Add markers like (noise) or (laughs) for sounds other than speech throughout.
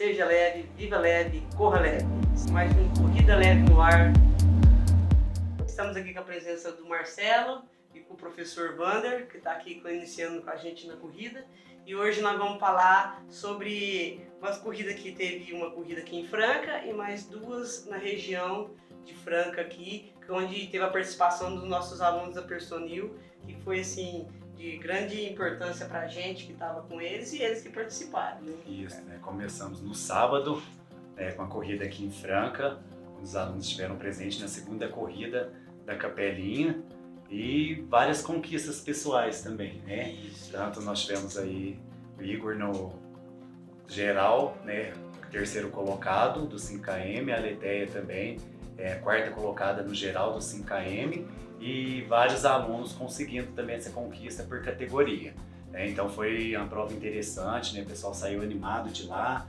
seja leve, viva leve, corra leve. Mais um Corrida Leve no ar. Estamos aqui com a presença do Marcelo e com o professor Vander, que está aqui iniciando com a gente na corrida. E hoje nós vamos falar sobre uma corrida que teve uma corrida aqui em Franca e mais duas na região de Franca aqui, onde teve a participação dos nossos alunos da Personil, que foi assim de grande importância para a gente que estava com eles e eles que participaram. Né? Isso, né? começamos no sábado é, com a corrida aqui em Franca, os alunos estiveram presentes na segunda corrida da Capelinha e várias conquistas pessoais também, né? Isso. Tanto nós tivemos aí o Igor no geral, né? Terceiro colocado do 5KM, a Leteia também, é, quarta colocada no geral do 5KM e vários alunos conseguindo também essa conquista por categoria. Né? Então foi uma prova interessante, né? o pessoal saiu animado de lá.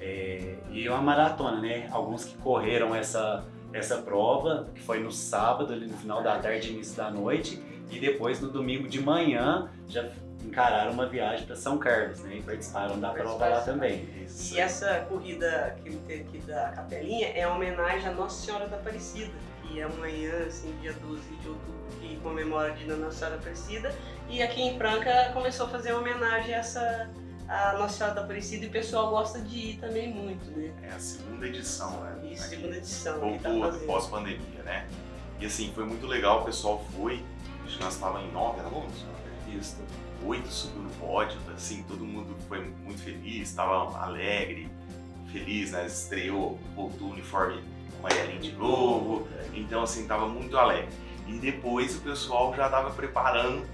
É, e uma maratona, né? Alguns que correram essa, essa prova, que foi no sábado, ali no final da tarde, início da noite, e depois no domingo de manhã já encararam uma viagem para São Carlos, né? E participaram da prova lá também. Isso. E essa corrida que teve aqui da Capelinha é uma homenagem à Nossa Senhora da Aparecida e amanhã, assim, dia 12 de outubro, que comemora o dia da Nossa Senhora Aparecida. E aqui em Franca começou a fazer uma homenagem a essa a Nossa Senhora da Aparecida e o pessoal gosta de ir também muito, né? É a segunda edição, né? Isso, aqui. segunda edição. Voltou tá pós-pandemia, né? E assim, foi muito legal, o pessoal foi, acho que nós estávamos em nove alunos, isso, oito subiu no pódio, assim, todo mundo foi muito feliz, estava alegre, feliz, né? Estreou, voltou o uniforme amarelinho de novo, então assim, tava muito alegre. E depois o pessoal já tava preparando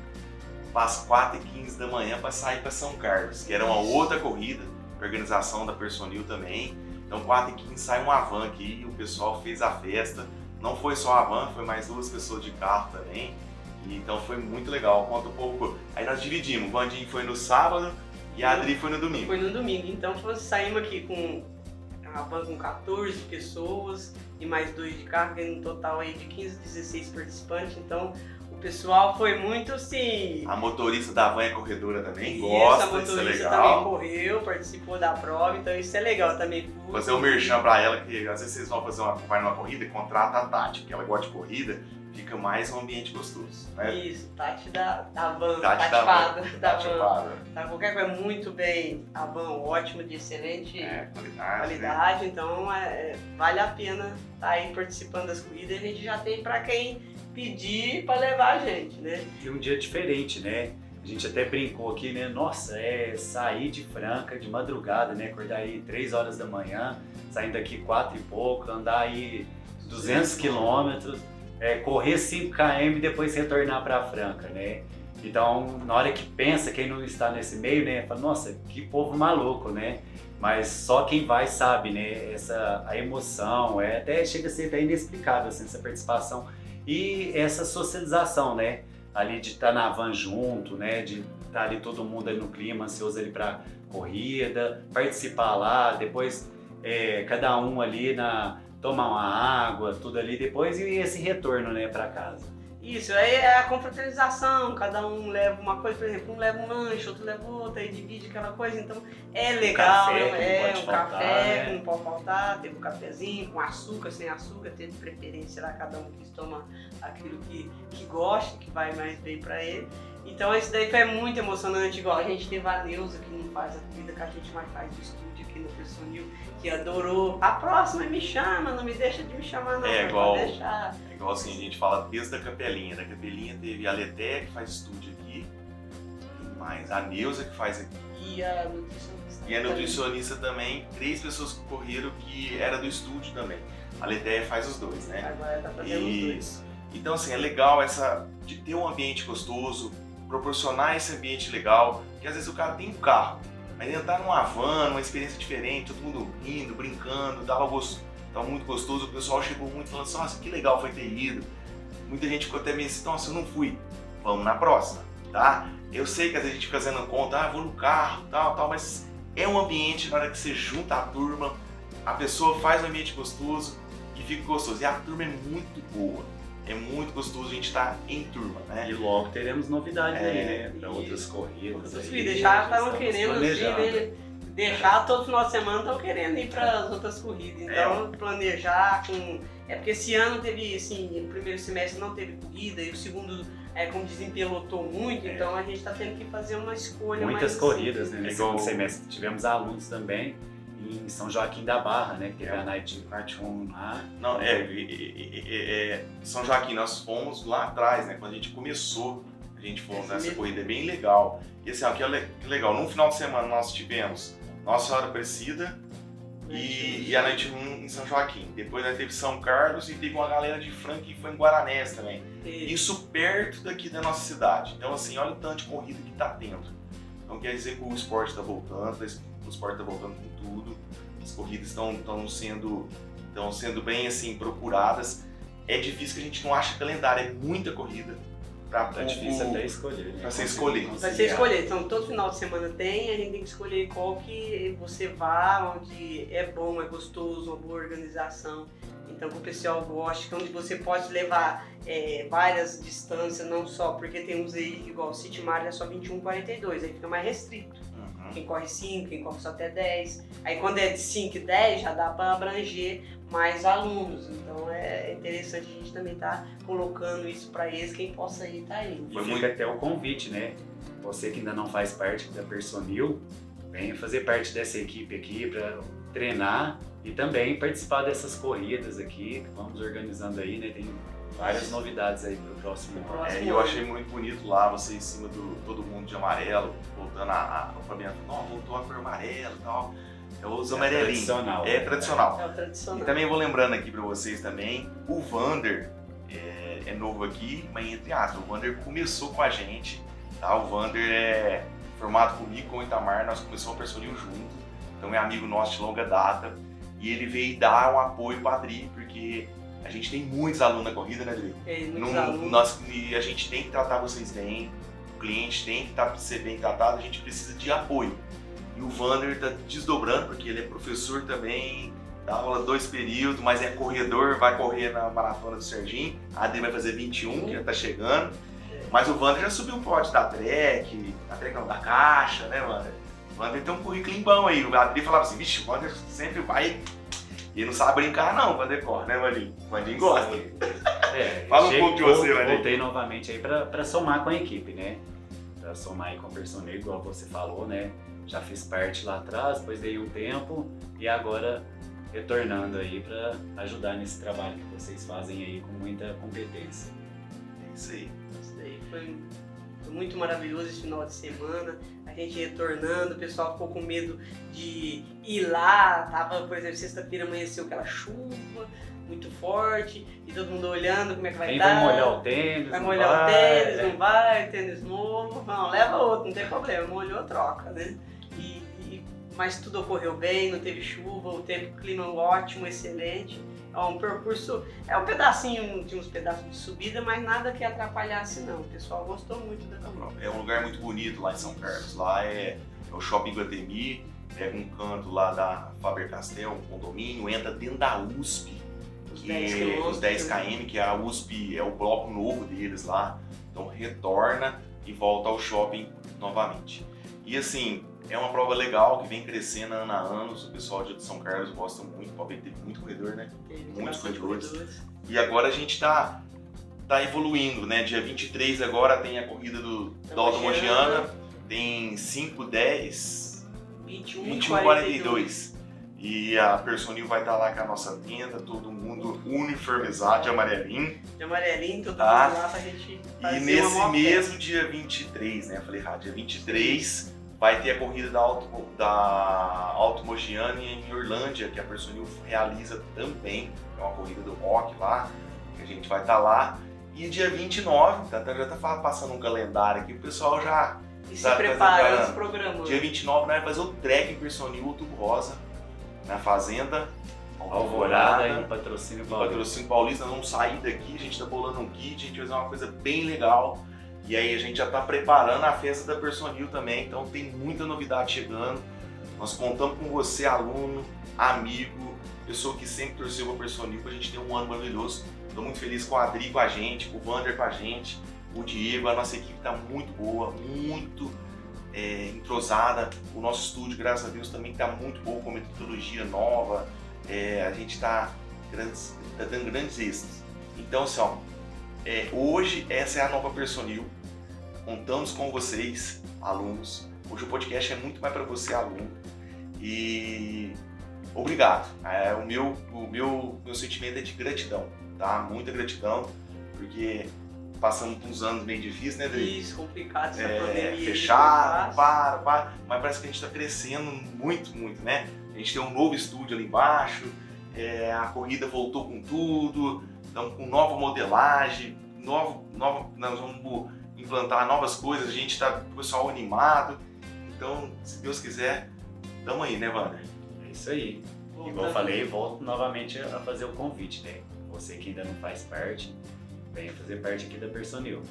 para as 4h15 da manhã para sair para São Carlos, que era uma outra corrida, organização da Personil também. Então 4h15 sai uma van aqui, o pessoal fez a festa. Não foi só a van, foi mais duas pessoas de carro também. Então foi muito legal. Conta um pouco. Aí nós dividimos. O Vandinho foi no sábado e a Adri foi no domingo. Foi no domingo. Então saímos aqui com a van com 14 pessoas e mais dois de carro, um total aí de 15, 16 participantes. Então o pessoal foi muito assim. A motorista da van é corredora também, isso, gosta, a motorista isso é legal. também correu, participou da prova, então isso é legal também. Fazer um merchan pra ela, que às vezes vocês vão fazer uma, vai numa corrida, contrata a Tati, porque ela gosta de corrida, fica mais um ambiente gostoso. Né? Isso, Tati da, da van, Tati, Tati da, Pada, da, Tati. Pada. Tá, qualquer coisa muito bem, a van ótimo, de excelente é, qualidade, qualidade né? então é, vale a pena estar tá aí participando das corridas, a gente já tem para quem pedir para levar a gente, né? E um dia diferente, né? A gente até brincou aqui, né? Nossa, é sair de Franca de madrugada, né? Acordar aí 3 horas da manhã, saindo daqui 4 e pouco, andar aí 200 quilômetros é, correr 5 km e depois retornar para Franca, né? Então, na hora que pensa, quem não está nesse meio, né, fala, nossa, que povo maluco, né? Mas só quem vai sabe, né? Essa a emoção, é até chega a ser até inexplicável assim, essa participação e essa socialização, né? Ali de estar na van junto, né? De estar ali todo mundo ali no clima, ansioso ali para corrida, participar lá, depois é, cada um ali na tomar uma água, tudo ali depois e esse retorno, né, para casa. Isso, aí é a confraternização, cada um leva uma coisa, por exemplo, um leva um lanche, outro leva outra, aí divide aquela coisa, então é legal, café, é, um faltar, café né? não pode faltar, teve um cafezinho com açúcar, sem açúcar, teve preferência lá, cada um que toma aquilo que, que gosta, que vai mais bem para ele. Então isso daí foi muito emocionante, igual a gente teve a Neuza que não faz a comida que a gente mais faz do estúdio aqui no Personil, que adorou. A próxima me chama, não me deixa de me chamar não. É igual, deixar. é igual assim, a gente fala desde a capelinha. Da capelinha teve a Leté que faz estúdio aqui, e mais a Neuza que faz aqui. E a nutricionista. E a nutricionista também, três pessoas que correram que era do estúdio também. A Letéia faz os dois, né? Agora tá fazendo Isso. os dois. Então assim, é legal essa de ter um ambiente gostoso, proporcionar esse ambiente legal, que às vezes o cara tem um carro, mas entrar numa van, uma experiência diferente, todo mundo rindo, brincando, dava gosto, tava muito gostoso, o pessoal chegou muito falando assim, nossa, que legal foi ter ido. Muita gente ficou até meio assim, nossa, eu não fui, vamos na próxima, tá? Eu sei que às vezes a gente fica fazendo conta, ah, vou no carro, tal, tal, mas é um ambiente, na hora que você junta a turma, a pessoa faz um ambiente gostoso e fica gostoso. E a turma é muito boa é muito gostoso a gente estar tá em turma, né? E logo teremos novidades é, aí, né? Para outras corridas. Outras corridas, já estavam querendo vir, deixar todo final de semana estão querendo ir para as outras corridas. Então, É. planejar com. É porque esse ano teve, assim, o primeiro semestre não teve corrida e o segundo, é, como dizem, pelotou muito, É. então a gente está tendo que fazer uma escolha Muitas mais. corridas, né? É Nesse igual- segundo semestre tivemos alunos também em São Joaquim da Barra, né? Que teve É. a Night, 1 lá. Não, é, e- é, São Joaquim, nós fomos lá atrás, né? Quando a gente começou, a gente foi Esse nessa mesmo. corrida é bem legal. E assim, ó, que, é que legal, num final de semana nós tivemos Nossa Senhora Aparecida e, e a Night 1 em São Joaquim. Depois nós teve São Carlos e teve uma galera de Franca que foi em Guaranés também. Isso perto daqui da nossa cidade. Então, assim, olha o tanto de corrida que tá tendo. Então, quer dizer que o esporte está voltando, o esporte está voltando com tudo. As corridas estão sendo, estão sendo bem, assim, procuradas. É difícil que a gente não ache calendário, é muita corrida. Pra Tá difícil até escolher. Né? pra você escolher. Vai ser Conciliar. escolher. Então, todo final de semana tem, a gente tem que escolher qual que você vá, onde é bom, é gostoso, uma boa organização. Então, que o pessoal goste, que onde você pode levar é, várias distâncias, não só, porque tem uns aí, igual o City Marathon é só 21, 42, aí fica mais restrito. Quem corre 5, quem corre só até 10. Aí, quando é de 5 e 10, já dá para abranger mais alunos. Então, é interessante a gente também estar colocando isso para eles, quem possa ir, tá indo. E Foi muito- até o convite, né? Você que ainda não faz parte da Personil, venha fazer parte dessa equipe aqui para treinar e também participar dessas corridas aqui que vamos organizando aí, né? Tem várias novidades aí para o próximo ano. É, e eu achei muito bonito lá, você em cima do todo mundo de amarelo, voltando a. a o Fabiano não, voltou a cor amarelo e tal. Eu uso É amarelinho. tradicional. É tradicional. É o tradicional. E também vou lembrando aqui pra vocês também, o Vander é, é novo aqui, mas entre aspas, o Vander começou com a gente, tá? O Vander é formado comigo, com o Itamar, nós começamos a Personil junto, então é amigo nosso de longa data, e ele veio dar um apoio pra Adri, porque a gente tem muitos alunos na corrida, né, Adri? É, muitos Não- alunos. nós, e a gente tem que tratar vocês bem, o cliente tem que tá, ser bem tratado, a gente precisa de apoio. E o Vander está desdobrando, porque ele é professor também, dá aula dois períodos, mas é corredor, vai correr na maratona do Serginho. A Adri vai fazer 21, que já tá chegando. Mas o Vander já subiu o pódio da Trek, da Trek não, da Caixa, né, Vander? O Vander tem um currículo bom aí. O Adri falava assim, vixe, o Vander sempre vai. E não sabe brincar, não, corre, né, Vandinho? Vandinho gosta. É, (laughs) Fala um pouco de você, Vander. Voltei novamente aí para somar com a equipe, né? Para somar aí com o personal, igual você falou, né? Já fiz parte lá atrás, depois dei um tempo e agora retornando aí para ajudar nesse trabalho que vocês fazem aí com muita competência. É isso aí. Isso daí foi, foi muito maravilhoso esse final de semana. A gente retornando, o pessoal ficou com medo de ir lá. Tava, por exemplo, sexta-feira amanheceu aquela chuva muito forte e todo mundo olhando como é que vai Quem dar. vai molhar o tênis? Vai molhar o vai, tênis, né? não vai, tênis novo, não, leva outro, não tem problema, molhou, troca, né? E, e- mas tudo ocorreu bem, não teve chuva, o tempo, o clima ótimo, excelente. É um percurso, é um pedacinho, de uns pedaços de subida, mas nada que atrapalhasse não. O pessoal gostou muito da caminhada. É um lugar muito bonito lá em São Carlos. Lá é, é o Shopping Guatemi, pega um canto lá da Faber-Castell, um condomínio, entra dentro da USP, Os que 10 é os 10 km, que é a USP, é o bloco novo deles lá. Então retorna e volta ao shopping novamente. E assim, é uma prova legal que vem crescendo ano a ano. O pessoal de São Carlos gosta muito, pode ter muito corredor, né? Teve Muitos corredores. E agora a gente tá, tá evoluindo, né? Dia 23 agora tem a corrida do, da Alta Mogiana, tem 5, 10, 21, 21, 42. 42. E a Personil vai estar lá com a nossa tenda, todo mundo uniformizado de amarelinho. De amarelinho, todo Tá. mundo lá pra gente E fazer nesse uma maior mesmo dia 23, né? Eu falei errado, dia 23 vai ter a corrida da Alto, da Alto Mogiana em Orlândia, que a Personil realiza também. É uma corrida do rock lá, que a gente vai estar lá. E dia 29, tá, tá- já tá fa- passando um calendário aqui, o pessoal já. E se Tá- tá preparando. se programando. Dia 29 nós vamos fazer o trek em Personil Outubro Rosa, na Fazenda. Alvorada e patrocínio Paulista. patrocínio paulista, nós vamos sair daqui, a gente tá bolando um kit, a gente vai fazer uma coisa bem legal. E aí a gente já tá preparando a festa da Personil também, então tem muita novidade chegando. Nós contamos com você, aluno, amigo, pessoa que sempre torceu pra Personil, pra gente ter um ano maravilhoso. Tô muito feliz com a Adri com a gente, com o Vander com a gente, o Diego, a nossa equipe tá muito boa, muito é, entrosada. O nosso estúdio, graças a Deus, também está muito bom com metodologia nova. É, a gente está tá dando grandes êxitos. Então, assim, ó, é, hoje essa é a nova Personil. Contamos com vocês, alunos. Hoje o podcast é muito mais para você, aluno. E obrigado. É, o meu, o meu, meu sentimento é de gratidão, tá? Muita gratidão, porque passamos por uns anos bem difíceis, né, Dri? Isso, complicado, essa é, pandemia. Fechado, para, para. Mas parece que a gente está crescendo muito, muito, né? A gente tem um novo estúdio ali embaixo, é, a corrida voltou com tudo, estamos com nova modelagem, novo, novo, nós vamos implantar novas coisas, a gente está com o pessoal animado. Então, se Deus quiser, tamo aí, né, Wander? É isso aí. Igual eu falei, volto novamente a fazer o convite, né? Você que ainda não faz parte, venha fazer parte aqui da Personil.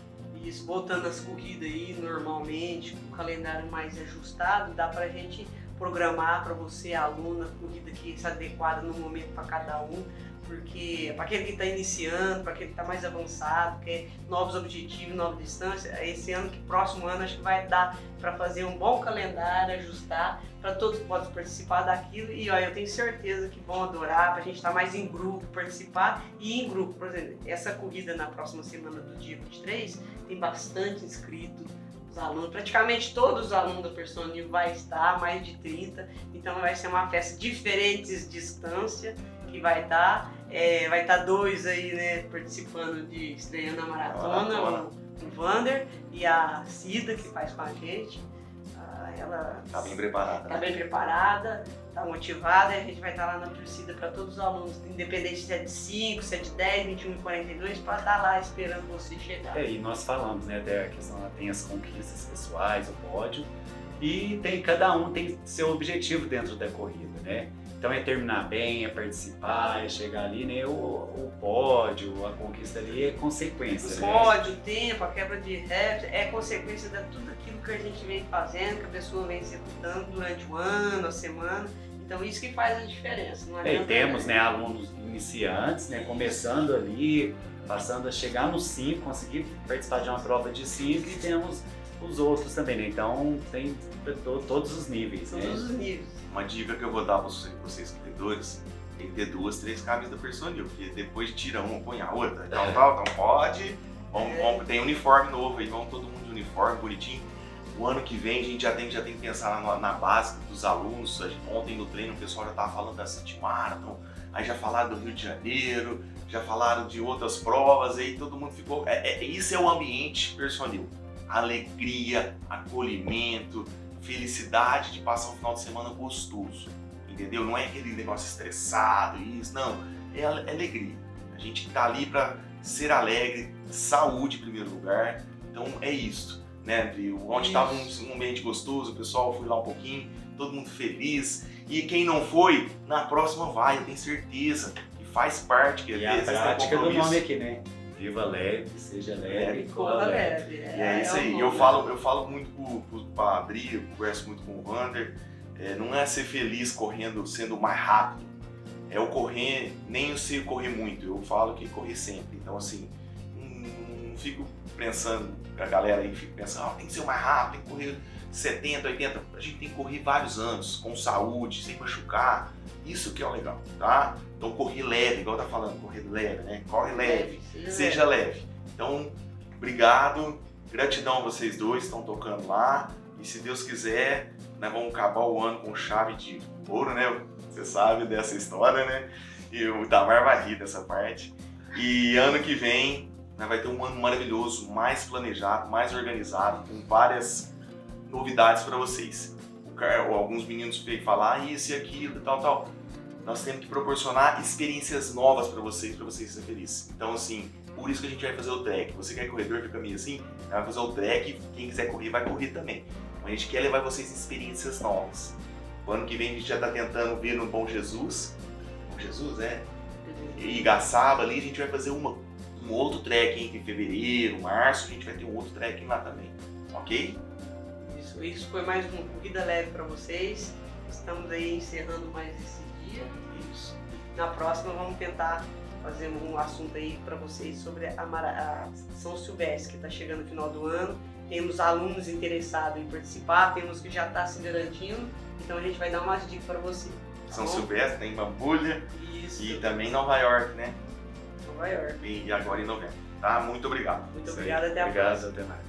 Isso, voltando às corridas aí, normalmente, com o calendário mais ajustado, dá pra gente programar para você, aluno, a corrida que se adequada no momento para cada um porque para aquele que está iniciando, para aquele que está mais avançado, quer novos objetivos, nova distância, esse ano que próximo ano acho que vai dar para fazer um bom calendário, ajustar para todos podem participar daquilo. E ó, eu tenho certeza que vão adorar, para a gente estar tá mais em grupo, participar e em grupo, por exemplo, essa corrida na próxima semana do dia 23 tem bastante inscrito, os alunos, praticamente todos os alunos da Personil vai estar, mais de 30, então vai ser uma festa diferentes distância que vai estar. É, vai estar dois aí, né, participando de estreando a maratona, maratona. O, o Vander e a Cida, que faz com a gente. Ah, ela tá bem preparada. Tá né? bem preparada, tá motivada e a gente vai estar lá na torcida para todos os alunos, independente se é de 5, se é de 10, 21 e 42, para estar lá esperando você chegar. É, e nós falamos, né, até a questão, tem as conquistas pessoais, o pódio, e tem cada um tem seu objetivo dentro da corrida, né? Então é terminar bem, é participar, é chegar ali, né? O, o pódio, a conquista ali é consequência. O né? pódio, o tempo, a quebra de recorde é consequência de tudo aquilo que a gente vem fazendo, que a pessoa vem executando durante o ano, a semana. Então isso que faz a diferença. Não é, e temos né, alunos iniciantes, né, começando ali, passando a chegar no 5, conseguir participar de uma prova de 5 e temos os outros também, né? Então tem todos os níveis. Todos né? os níveis. Uma dica que eu vou dar para vocês corredores tem que ter duas, três camisas da personil, porque depois tira uma, põe a outra, então é. tal, então pode. Vamos, é. vamos, tem uniforme novo aí, vamos todo mundo de uniforme, bonitinho. O ano que vem a gente já tem, já tem que pensar na, na base dos alunos. Ontem no treino o pessoal já estava falando da City Marathon, aí já falaram do Rio de Janeiro, já falaram de outras provas, aí todo mundo ficou. É, é, isso é o ambiente personil alegria, acolhimento, felicidade de passar um final de semana gostoso. Entendeu? Não é aquele negócio estressado, isso, não. É, é alegria. A gente tá ali para ser alegre, saúde em primeiro lugar. Então é isso, né, André? Onde estava um, um ambiente gostoso, o pessoal foi lá um pouquinho, todo mundo feliz. E quem não foi, na próxima vai, eu tenho certeza. E faz parte, que vezes a prática do nome aqui, né? Viva leve, seja leve, é, corra leve. leve. É, é, isso aí. É eu falo, eu falo muito para a Adri, eu converso muito com o Wander. É, não é ser feliz correndo, sendo mais rápido. É o correr, nem o ser correr muito. Eu falo que correr sempre. Então, assim, não, não fico pensando, a galera aí fica pensando, ah, tem que ser o mais rápido, tem que correr 70, 80. A gente tem que correr vários anos, com saúde, sem machucar. Isso que é o legal, tá? Então correr leve, igual tá falando, correr leve, né? Corre leve, leve seja leve. leve. Então, obrigado, gratidão a vocês dois, estão tocando lá. E se Deus quiser, nós vamos acabar o ano com chave de ouro, né? Você sabe dessa história, né? E o Damar vai rir dessa parte. E ano que vem, nós vai ter um ano maravilhoso, mais planejado, mais organizado, com várias novidades para vocês. O, alguns meninos veio falar isso e aquilo e tal, tal nós temos que proporcionar experiências novas para vocês, para vocês serem felizes. Então, assim, por isso que a gente vai fazer o track. Você quer corredor, fica meio assim, vai fazer o track, quem quiser correr, vai correr também. Mas a gente quer levar vocês experiências novas. O ano que vem a gente já está tentando vir no Bom Jesus. Bom Jesus, é? E Gaçaba ali, a gente vai fazer uma, um outro track entre fevereiro, março, a gente vai ter um outro track lá também. Ok? Isso, isso foi mais uma corrida leve para vocês. Estamos aí encerrando mais esse dia. Isso. Na próxima vamos tentar fazer um assunto aí para vocês sobre a, Mara, a São Silvestre, que está chegando no final do ano. temos alunos interessados em participar, temos que já está se garantindo, então a gente vai dar umas dicas para você. Tá São Silvestre, tem Bambulha Isso. e também Nova York, né? Nova York. E agora em novembro. Tá? Muito obrigado. Muito obrigada, até a Obrigado, próxima. até mais.